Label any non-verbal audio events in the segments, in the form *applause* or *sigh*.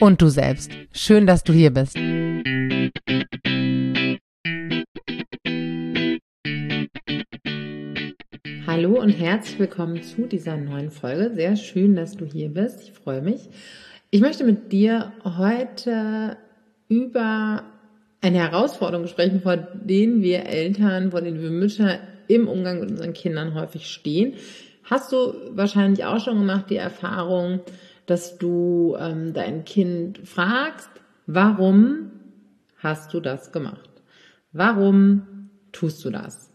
und du selbst. Schön, dass du hier bist. Hallo und herzlich willkommen zu dieser neuen Folge. Sehr schön, dass du hier bist. Ich freue mich. Ich möchte mit dir heute über eine Herausforderung sprechen, vor denen wir Eltern, vor denen wir Mütter im Umgang mit unseren Kindern häufig stehen. Hast du wahrscheinlich auch schon gemacht die Erfahrung, dass du ähm, dein Kind fragst, warum hast du das gemacht? Warum tust du das?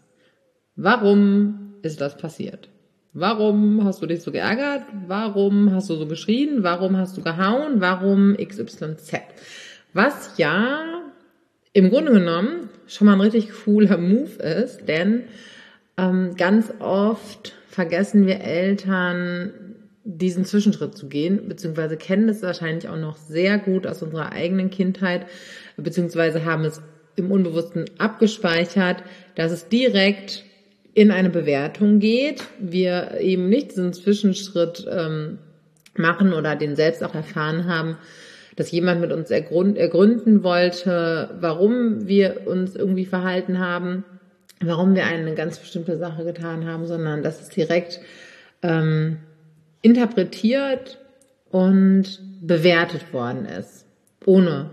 Warum ist das passiert? Warum hast du dich so geärgert? Warum hast du so geschrien? Warum hast du gehauen? Warum XYZ? Was ja im Grunde genommen schon mal ein richtig cooler Move ist, denn ähm, ganz oft vergessen wir Eltern diesen Zwischenschritt zu gehen, beziehungsweise kennen es wahrscheinlich auch noch sehr gut aus unserer eigenen Kindheit, beziehungsweise haben es im Unbewussten abgespeichert, dass es direkt in eine Bewertung geht, wir eben nicht diesen Zwischenschritt ähm, machen oder den selbst auch erfahren haben, dass jemand mit uns ergrund, ergründen wollte, warum wir uns irgendwie verhalten haben, warum wir eine ganz bestimmte Sache getan haben, sondern dass es direkt ähm, interpretiert und bewertet worden ist, ohne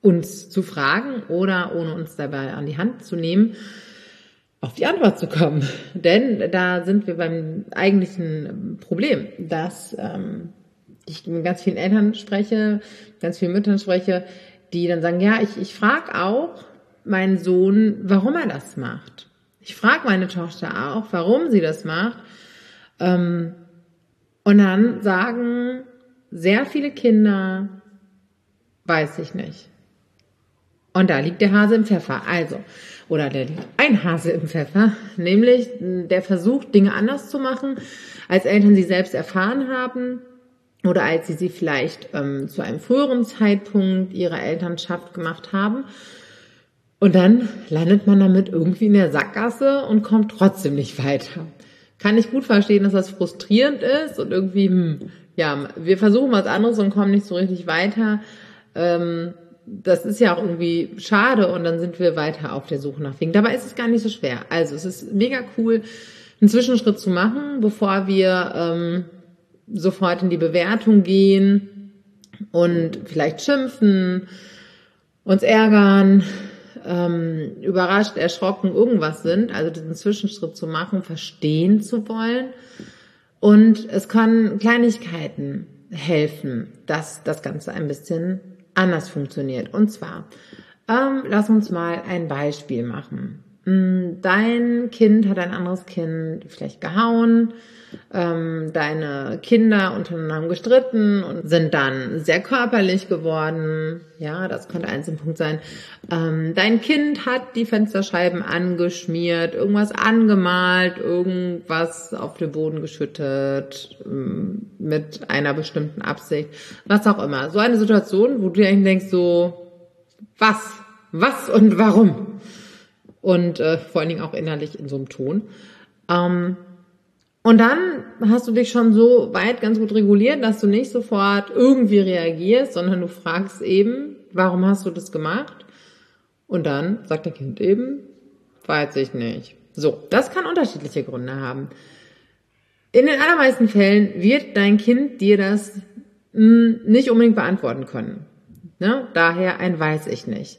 uns zu fragen oder ohne uns dabei an die Hand zu nehmen auf die Antwort zu kommen. *laughs* Denn da sind wir beim eigentlichen Problem, dass ähm, ich mit ganz vielen Eltern spreche, ganz vielen Müttern spreche, die dann sagen, ja, ich, ich frage auch meinen Sohn, warum er das macht. Ich frage meine Tochter auch, warum sie das macht. Ähm, und dann sagen sehr viele Kinder, weiß ich nicht. Und da liegt der Hase im Pfeffer. Also, oder der liegt ein Hase im Pfeffer, nämlich der versucht, Dinge anders zu machen, als Eltern sie selbst erfahren haben oder als sie sie vielleicht ähm, zu einem früheren Zeitpunkt ihrer Elternschaft gemacht haben. Und dann landet man damit irgendwie in der Sackgasse und kommt trotzdem nicht weiter. Kann ich gut verstehen, dass das frustrierend ist und irgendwie, hm, ja, wir versuchen was anderes und kommen nicht so richtig weiter. Ähm, das ist ja auch irgendwie schade und dann sind wir weiter auf der Suche nach Wegen. Dabei ist es gar nicht so schwer. Also es ist mega cool, einen Zwischenschritt zu machen, bevor wir ähm, sofort in die Bewertung gehen und vielleicht schimpfen, uns ärgern, ähm, überrascht, erschrocken, irgendwas sind. Also diesen Zwischenschritt zu machen, verstehen zu wollen. Und es kann Kleinigkeiten helfen, dass das Ganze ein bisschen anders funktioniert. Und zwar, ähm, lass uns mal ein Beispiel machen. Mm, dein Kind hat ein anderes Kind vielleicht gehauen, ähm, deine Kinder untereinander haben gestritten und sind dann sehr körperlich geworden. Ja, das könnte ein Punkt sein. Ähm, dein Kind hat die Fensterscheiben angeschmiert, irgendwas angemalt, irgendwas auf den Boden geschüttet ähm, mit einer bestimmten Absicht, was auch immer. So eine Situation, wo du dir eigentlich denkst so, was, was und warum? Und äh, vor allen Dingen auch innerlich in so einem Ton. Ähm, und dann hast du dich schon so weit ganz gut reguliert, dass du nicht sofort irgendwie reagierst, sondern du fragst eben, warum hast du das gemacht? Und dann sagt der Kind eben, weiß ich nicht. So, das kann unterschiedliche Gründe haben. In den allermeisten Fällen wird dein Kind dir das hm, nicht unbedingt beantworten können. Ne? Daher ein weiß ich nicht.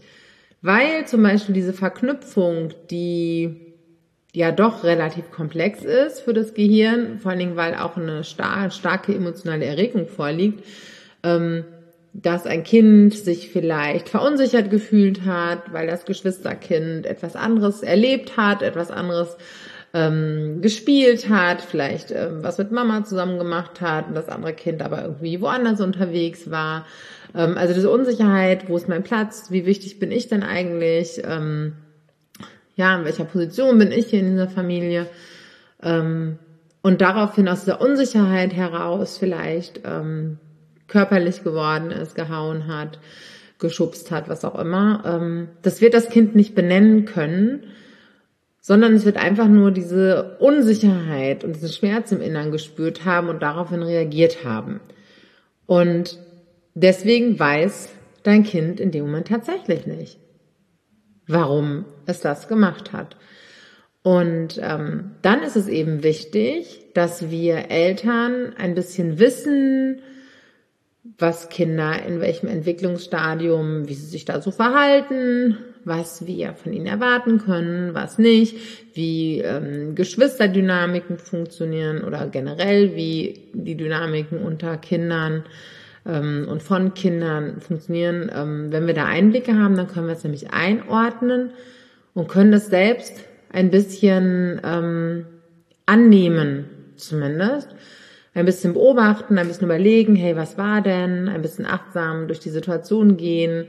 Weil zum Beispiel diese Verknüpfung, die ja doch relativ komplex ist für das Gehirn, vor allen Dingen, weil auch eine star starke emotionale Erregung vorliegt, ähm, dass ein Kind sich vielleicht verunsichert gefühlt hat, weil das Geschwisterkind etwas anderes erlebt hat, etwas anderes ähm, gespielt hat, vielleicht ähm, was mit Mama zusammen gemacht hat und das andere Kind aber irgendwie woanders unterwegs war. Ähm, also diese Unsicherheit, wo ist mein Platz, wie wichtig bin ich denn eigentlich, ähm, ja, in welcher Position bin ich hier in dieser Familie. Ähm, und daraufhin aus dieser Unsicherheit heraus vielleicht ähm, körperlich geworden ist, gehauen hat, geschubst hat, was auch immer. Ähm, das wird das Kind nicht benennen können, sondern es wird einfach nur diese Unsicherheit und diesen Schmerz im Innern gespürt haben und daraufhin reagiert haben. Und deswegen weiß dein Kind in dem Moment tatsächlich nicht, warum es das gemacht hat. Und ähm, dann ist es eben wichtig, dass wir Eltern ein bisschen wissen, was Kinder in welchem Entwicklungsstadium, wie sie sich da so verhalten, was wir von ihnen erwarten können, was nicht, wie ähm, Geschwisterdynamiken funktionieren oder generell wie die Dynamiken unter Kindern ähm, und von Kindern funktionieren. Ähm, wenn wir da Einblicke haben, dann können wir es nämlich einordnen und können das selbst ein bisschen ähm, annehmen, zumindest. Ein bisschen beobachten, ein bisschen überlegen, hey, was war denn? Ein bisschen achtsam durch die Situation gehen.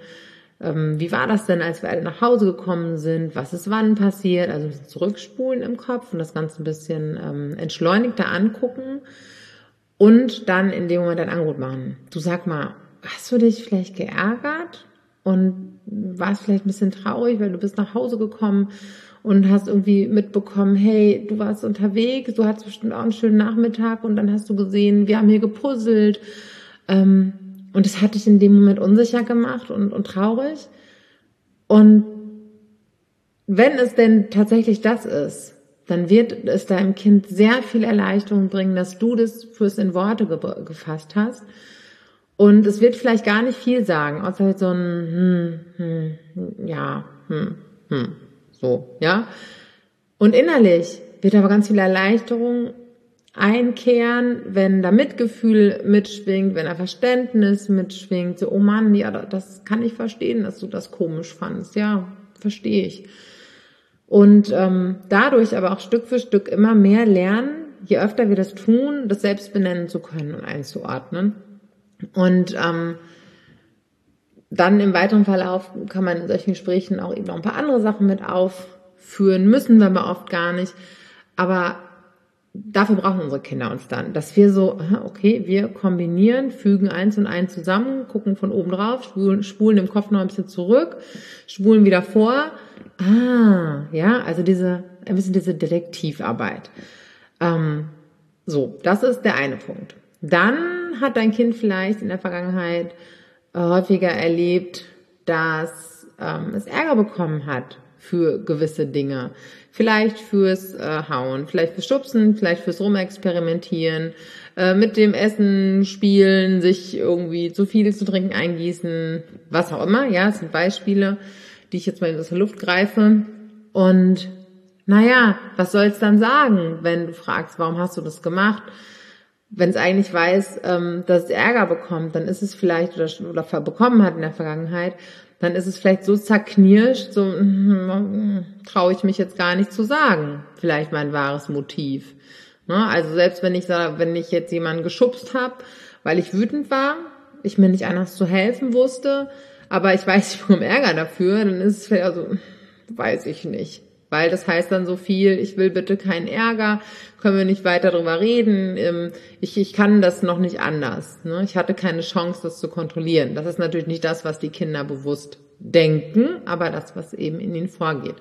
Ähm, wie war das denn, als wir alle nach Hause gekommen sind? Was ist wann passiert? Also ein bisschen zurückspulen im Kopf und das Ganze ein bisschen ähm, entschleunigter angucken und dann in dem Moment ein Angebot machen. Du sag mal, hast du dich vielleicht geärgert und warst vielleicht ein bisschen traurig, weil du bist nach Hause gekommen und hast irgendwie mitbekommen, hey, du warst unterwegs, du hattest bestimmt auch einen schönen Nachmittag und dann hast du gesehen, wir haben hier gepuzzelt. Ähm, und es hat dich in dem Moment unsicher gemacht und, und traurig. Und wenn es denn tatsächlich das ist, dann wird es deinem Kind sehr viel Erleichterung bringen, dass du das fürs in Worte ge gefasst hast. Und es wird vielleicht gar nicht viel sagen, außer halt so ein, hm, hm, ja, hm, hm, so, ja. Und innerlich wird aber ganz viel Erleichterung einkehren, wenn da Mitgefühl mitschwingt, wenn da Verständnis mitschwingt, so, oh Mann, ja, das kann ich verstehen, dass du das komisch fandst, ja, verstehe ich. Und ähm, dadurch aber auch Stück für Stück immer mehr lernen, je öfter wir das tun, das selbst benennen zu können und einzuordnen. Und ähm, dann im weiteren Verlauf kann man in solchen Gesprächen auch eben noch ein paar andere Sachen mit aufführen, müssen wir aber oft gar nicht. Aber dafür brauchen unsere Kinder uns dann, dass wir so, okay, wir kombinieren, fügen eins und eins zusammen, gucken von oben drauf, spulen, spulen im Kopf noch ein bisschen zurück, spulen wieder vor. Ah, ja, also diese, ein bisschen diese Detektivarbeit. Ähm, so, das ist der eine Punkt. Dann hat dein Kind vielleicht in der Vergangenheit äh, häufiger erlebt, dass ähm, es Ärger bekommen hat für gewisse Dinge. Vielleicht fürs äh, Hauen, vielleicht fürs Schubsen, vielleicht fürs Rumexperimentieren, äh, mit dem Essen spielen, sich irgendwie zu viel zu trinken eingießen, was auch immer. Ja, das sind Beispiele, die ich jetzt mal aus der Luft greife. Und naja, was soll's dann sagen, wenn du fragst, warum hast du das gemacht? wenn es eigentlich weiß, ähm, dass es Ärger bekommt, dann ist es vielleicht oder, oder bekommen hat in der Vergangenheit, dann ist es vielleicht so zerknirscht, so mm, traue ich mich jetzt gar nicht zu sagen, vielleicht mein wahres Motiv. Ne? Also selbst wenn ich wenn ich jetzt jemanden geschubst habe, weil ich wütend war, ich mir nicht anders zu helfen wusste, aber ich weiß, ich bekomme Ärger dafür, dann ist es vielleicht also, weiß ich nicht. Weil das heißt dann so viel, ich will bitte keinen Ärger, können wir nicht weiter darüber reden, ähm, ich, ich kann das noch nicht anders. Ne? Ich hatte keine Chance, das zu kontrollieren. Das ist natürlich nicht das, was die Kinder bewusst denken, aber das, was eben in ihnen vorgeht.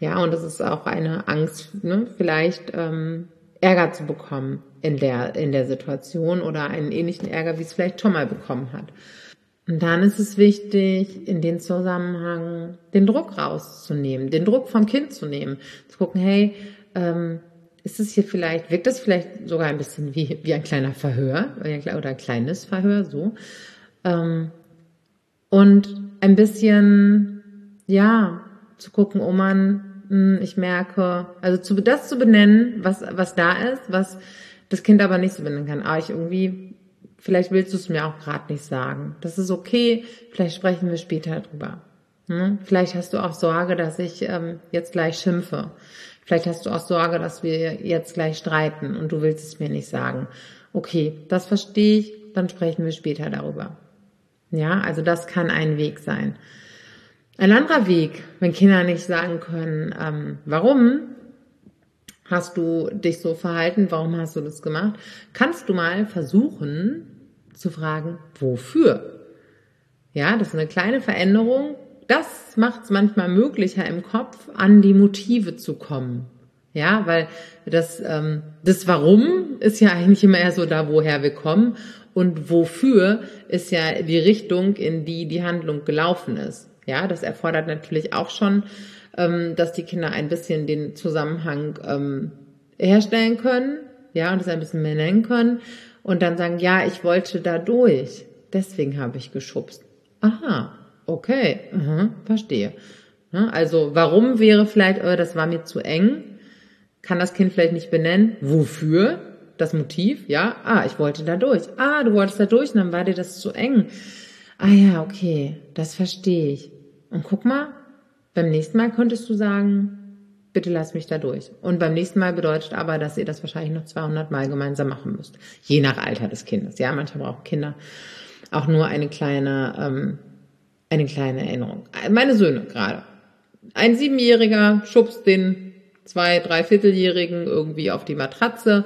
Ja, und das ist auch eine Angst, ne? vielleicht ähm, Ärger zu bekommen in der, in der Situation oder einen ähnlichen Ärger, wie es vielleicht schon mal bekommen hat. Und dann ist es wichtig, in den Zusammenhang den Druck rauszunehmen, den Druck vom Kind zu nehmen, zu gucken, hey, ähm, ist es hier vielleicht, wirkt das vielleicht sogar ein bisschen wie, wie ein kleiner Verhör oder ein kleines Verhör, so. Ähm, und ein bisschen, ja, zu gucken, oh man, hm, ich merke, also zu, das zu benennen, was, was da ist, was das Kind aber nicht so benennen kann. Ah, ich irgendwie Vielleicht willst du es mir auch gerade nicht sagen. Das ist okay. Vielleicht sprechen wir später drüber. Hm? Vielleicht hast du auch Sorge, dass ich ähm, jetzt gleich schimpfe. Vielleicht hast du auch Sorge, dass wir jetzt gleich streiten und du willst es mir nicht sagen. Okay, das verstehe ich, dann sprechen wir später darüber. Ja, also das kann ein Weg sein. Ein anderer Weg, wenn Kinder nicht sagen können, ähm, warum hast du dich so verhalten, warum hast du das gemacht, kannst du mal versuchen zu fragen, wofür? Ja, das ist eine kleine Veränderung. Das macht es manchmal möglicher im Kopf, an die Motive zu kommen. Ja, weil das, ähm, das Warum ist ja eigentlich immer eher so da, woher wir kommen. Und wofür ist ja die Richtung, in die die Handlung gelaufen ist. Ja, das erfordert natürlich auch schon, ähm, dass die Kinder ein bisschen den Zusammenhang ähm, herstellen können. Ja, und das ein bisschen mehr nennen können. Und dann sagen, ja, ich wollte da durch. Deswegen habe ich geschubst. Aha, okay, aha, verstehe. Also warum wäre vielleicht, oh, das war mir zu eng, kann das Kind vielleicht nicht benennen. Wofür? Das Motiv, ja. Ah, ich wollte da durch. Ah, du wolltest da durch und dann war dir das zu eng. Ah ja, okay, das verstehe ich. Und guck mal, beim nächsten Mal könntest du sagen, bitte lass mich da durch. Und beim nächsten Mal bedeutet aber, dass ihr das wahrscheinlich noch 200 Mal gemeinsam machen müsst. Je nach Alter des Kindes. Ja, manchmal brauchen Kinder auch nur eine kleine, ähm, eine kleine Erinnerung. Meine Söhne gerade. Ein Siebenjähriger schubst den zwei, dreivierteljährigen irgendwie auf die Matratze.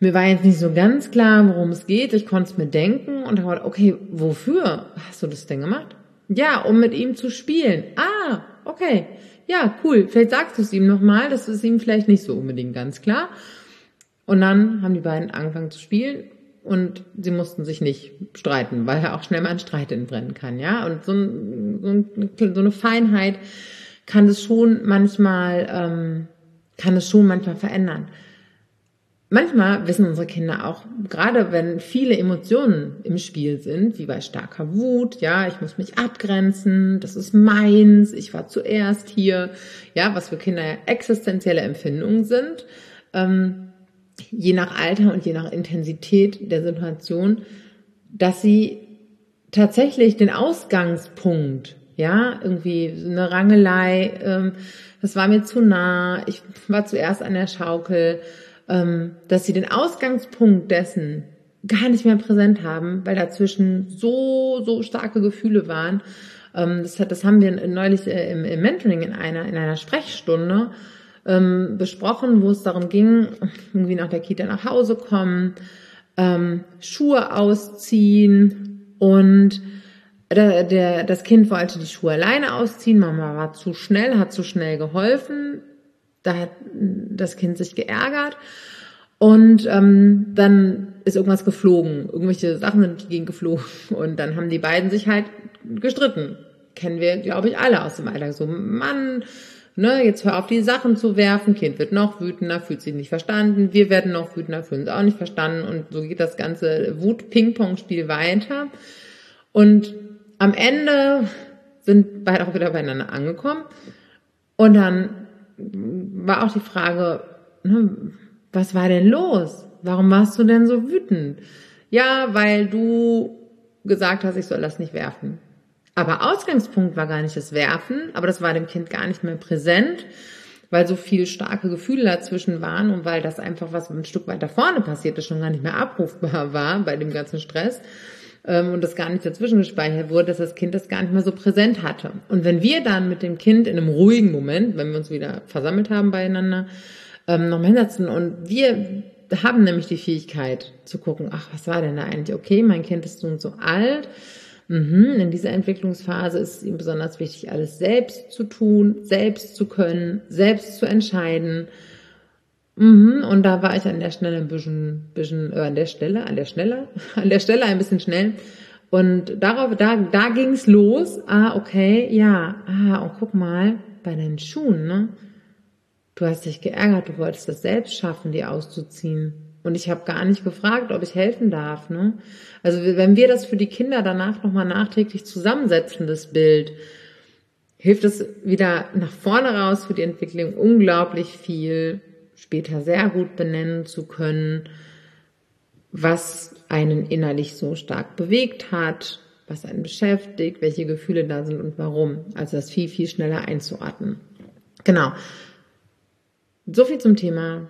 Mir war jetzt nicht so ganz klar, worum es geht. Ich konnte es mir denken und habe okay, wofür hast du das denn gemacht? Ja, um mit ihm zu spielen. Ah, okay. Ja, cool. Vielleicht sagst du es ihm nochmal. Das ist ihm vielleicht nicht so unbedingt ganz klar. Und dann haben die beiden angefangen zu spielen und sie mussten sich nicht streiten, weil er auch schnell mal ein Streit entbrennen kann, ja. Und so, ein, so, ein, so eine Feinheit kann es schon manchmal, ähm, kann es schon manchmal verändern. Manchmal wissen unsere Kinder auch, gerade wenn viele Emotionen im Spiel sind, wie bei starker Wut, ja, ich muss mich abgrenzen, das ist meins, ich war zuerst hier, ja, was für Kinder existenzielle Empfindungen sind, ähm, je nach Alter und je nach Intensität der Situation, dass sie tatsächlich den Ausgangspunkt, ja, irgendwie eine Rangelei, ähm, das war mir zu nah, ich war zuerst an der Schaukel, dass sie den Ausgangspunkt dessen gar nicht mehr präsent haben, weil dazwischen so, so starke Gefühle waren. Ähm, das, hat, das haben wir neulich äh, im, im Mentoring in einer, in einer Sprechstunde ähm, besprochen, wo es darum ging, irgendwie nach der Kita nach Hause kommen, ähm, Schuhe ausziehen und der, der, das Kind wollte die Schuhe alleine ausziehen, Mama war zu schnell, hat zu schnell geholfen, da hat das Kind sich geärgert. Und ähm, dann ist irgendwas geflogen, irgendwelche Sachen sind gegen geflogen. Und dann haben die beiden sich halt gestritten. Kennen wir, glaube ich, alle aus dem Alltag. So, Mann, ne, jetzt hör auf, die Sachen zu werfen, Kind wird noch wütender, fühlt sich nicht verstanden, wir werden noch wütender, fühlen uns auch nicht verstanden. Und so geht das ganze Wut-Ping-Pong-Spiel weiter. Und am Ende sind beide auch wieder beieinander angekommen. Und dann war auch die Frage, ne, was war denn los? Warum warst du denn so wütend? Ja, weil du gesagt hast, ich soll das nicht werfen. Aber Ausgangspunkt war gar nicht das Werfen, aber das war dem Kind gar nicht mehr präsent, weil so viele starke Gefühle dazwischen waren und weil das einfach was ein Stück weiter vorne passierte, schon gar nicht mehr abrufbar war bei dem ganzen Stress ähm, und das gar nicht dazwischen gespeichert wurde, dass das Kind das gar nicht mehr so präsent hatte. Und wenn wir dann mit dem Kind in einem ruhigen Moment, wenn wir uns wieder versammelt haben beieinander, ähm, nochmal hinsetzen und wir haben nämlich die Fähigkeit zu gucken, ach, was war denn da eigentlich? Okay, mein Kind ist und so alt. Mhm, in dieser Entwicklungsphase ist es ihm besonders wichtig, alles selbst zu tun, selbst zu können, selbst zu entscheiden. Mhm, und da war ich an der Stelle ein bisschen, bisschen äh, an der Stelle, an der Stelle, *laughs* an der Stelle ein bisschen schnell. Und darauf, da, da ging's los. Ah, okay, ja. Ah, und guck mal, bei deinen Schuhen, ne? Du hast dich geärgert, du wolltest das selbst schaffen, die auszuziehen. Und ich habe gar nicht gefragt, ob ich helfen darf. Ne? Also wenn wir das für die Kinder danach nochmal nachträglich zusammensetzen, das Bild, hilft es wieder nach vorne raus für die Entwicklung unglaublich viel später sehr gut benennen zu können, was einen innerlich so stark bewegt hat, was einen beschäftigt, welche Gefühle da sind und warum. Also das viel, viel schneller einzuordnen. Genau. so viel zum Thema,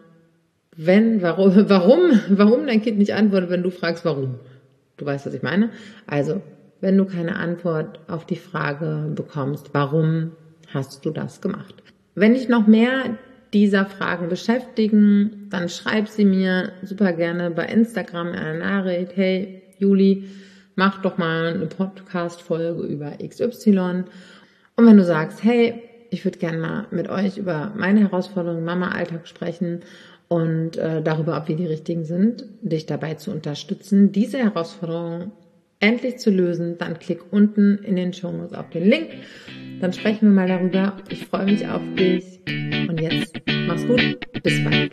wenn, warum, *laughs* warum, warum dein Kind nicht antwortet, wenn du fragst, warum. Du weißt, was ich meine? Also, wenn du keine Antwort auf die Frage bekommst, warum hast du das gemacht? Wenn dich noch mehr dieser Fragen beschäftigen, dann schreib sie mir super gerne bei Instagram eine Nachricht. Hey, Juli, mach doch mal eine Podcast-Folge über XY. Und wenn du sagst, hey, ich würde gerne mal mit euch über meine Herausforderungen im Mama-Alltag sprechen und äh, darüber, ob wir die richtigen sind, dich dabei zu unterstützen, diese Herausforderungen endlich zu lösen, dann klick unten in den Show Notes auf den Link. Dann sprechen wir mal darüber. Ich freue mich auf dich. Und jetzt mach's gut. Bis bald.